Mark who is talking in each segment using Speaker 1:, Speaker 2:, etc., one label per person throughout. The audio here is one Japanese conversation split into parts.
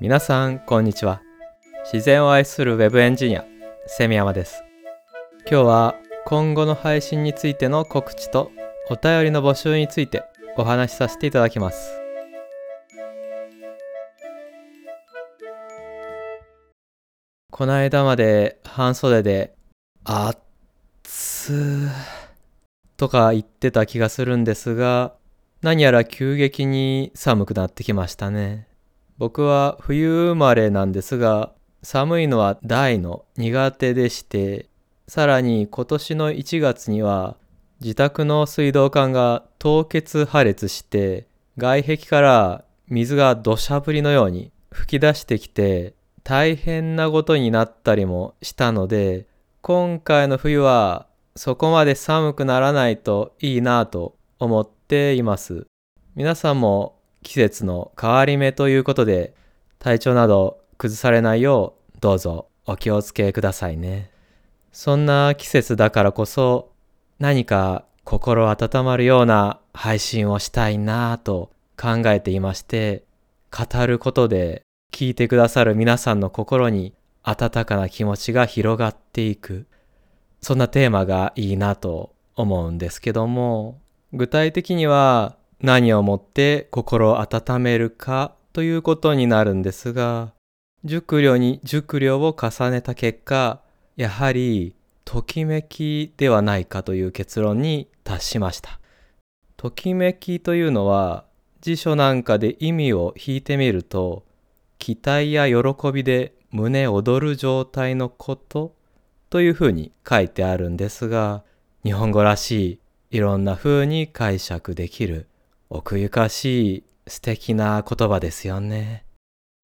Speaker 1: 皆さんこんにちは。自然を愛するウェブエンジニアセミヤマです。今日は今後の配信についての告知とお便りの募集についてお話しさせていただきます。この間まで半袖で「あっつー」とか言ってた気がするんですが何やら急激に寒くなってきましたね。僕は冬生まれなんですが、寒いのは大の苦手でして、さらに今年の1月には自宅の水道管が凍結破裂して外壁から水が土砂降りのように噴き出してきて大変なことになったりもしたので今回の冬はそこまで寒くならないといいなと思ってています。皆さんも季節の変わり目ということで体調など崩されないようどうぞお気をつけくださいね。そんな季節だからこそ何か心温まるような配信をしたいなぁと考えていまして語ることで聞いてくださる皆さんの心に温かな気持ちが広がっていく。そんなテーマがいいなと思うんですけども。具体的には何をもって心を温めるかということになるんですが、熟慮に熟慮を重ねた結果、やはりときめきではないかという結論に達しました。ときめきというのは辞書なんかで意味を引いてみると、期待や喜びで胸躍る状態のことというふうに書いてあるんですが、日本語らしいいろんな風に解釈できる奥ゆかしい素敵な言葉ですよね。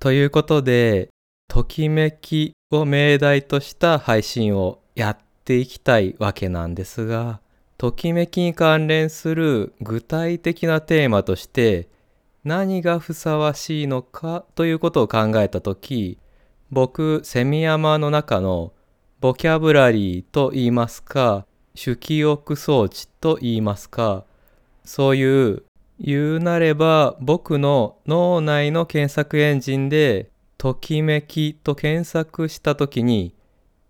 Speaker 1: ということで、ときめきを命題とした配信をやっていきたいわけなんですが、ときめきに関連する具体的なテーマとして何がふさわしいのかということを考えたとき、僕、セミヤマの中のボキャブラリーと言いますか、主記憶装置と言いますか、そういう言うなれば僕の脳内の検索エンジンでときめきと検索した時に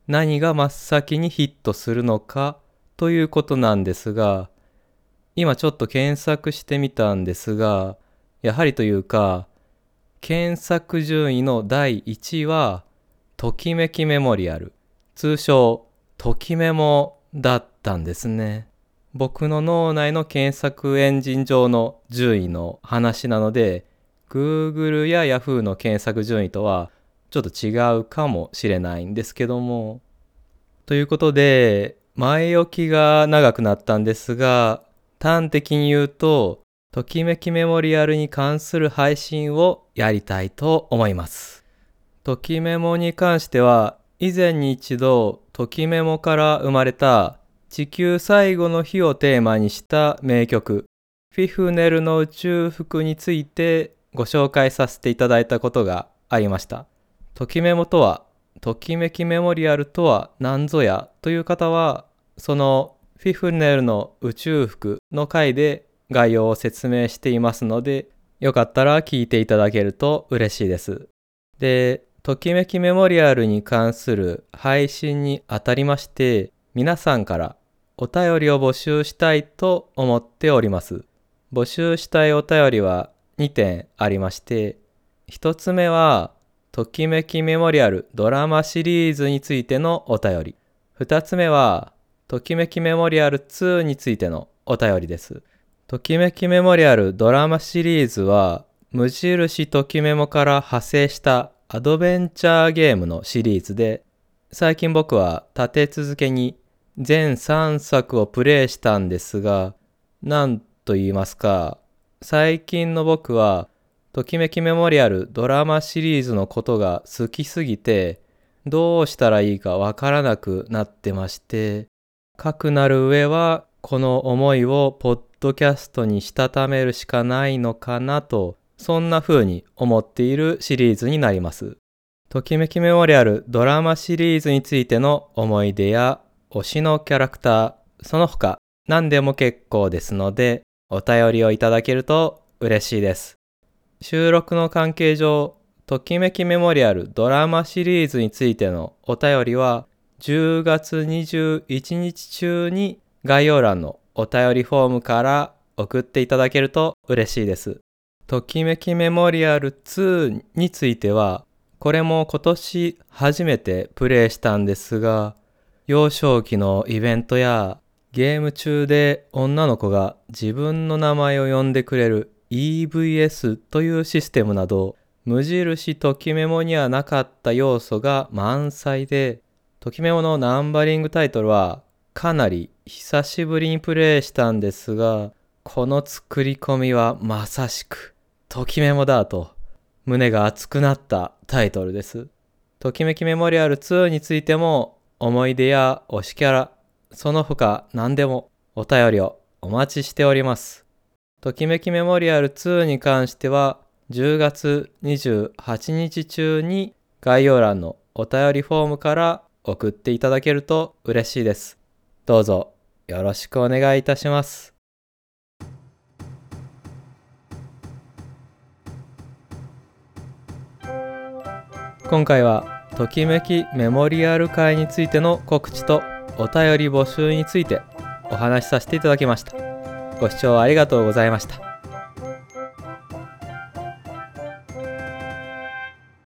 Speaker 1: 何が真っ先にヒットするのかということなんですが今ちょっと検索してみたんですがやはりというか検索順位の第1位はときめきメモリアル。通称ときメモだったんですね。僕の脳内の検索エンジン上の順位の話なので Google や Yahoo の検索順位とはちょっと違うかもしれないんですけどもということで前置きが長くなったんですが端的に言うとときめきメモリアルに関する配信をやりたいと思います。ときメモに関しては以前に一度ときメモから生まれた地球最後の日をテーマにした名曲フィフネルの宇宙服についてご紹介させていただいたことがありました。ときメモとは、ときめきメモリアルとは何ぞやという方は、そのフィフネルの宇宙服の回で概要を説明していますので、よかったら聞いていただけると嬉しいです。で、ときめきメモリアルに関する配信にあたりまして、皆さんからお便りを募集したいと思っております。募集したいお便りは2点ありまして、1つ目は、ときめきメモリアルドラマシリーズについてのお便り。2つ目は、ときめきメモリアル2についてのお便りです。ときめきメモリアルドラマシリーズは、無印ときメモから派生したアドベンチャーゲームのシリーズで、最近僕は立て続けに全3作をプレイしたんですが、なんと言いますか、最近の僕は、ときめきメモリアルドラマシリーズのことが好きすぎて、どうしたらいいかわからなくなってまして、かくなる上は、この思いをポッドキャストにしたためるしかないのかなと、そんな風に思っているシリーズになります。ときめきメモリアルドラマシリーズについての思い出や推しのキャラクター、その他何でも結構ですので、お便りをいただけると嬉しいです。収録の関係上、ときめきメモリアルドラマシリーズについてのお便りは、10月21日中に概要欄のお便りフォームから送っていただけると嬉しいです。ときめきメモリアル2については、これも今年初めてプレイしたんですが、幼少期のイベントやゲーム中で女の子が自分の名前を呼んでくれる EVS というシステムなど、無印ときメモにはなかった要素が満載で、ときメモのナンバリングタイトルはかなり久しぶりにプレイしたんですが、この作り込みはまさしくときメモだと胸が熱くなったタイトルです。ときめきメモリアル2についても思い出や推しキャラ、その他何でもお便りをお待ちしております。ときめきメモリアル2に関しては10月28日中に概要欄のお便りフォームから送っていただけると嬉しいです。どうぞよろしくお願いいたします。今回はときめきメモリアル会についての告知とお便り募集についてお話しさせていただきました。ご視聴ありがとうございました。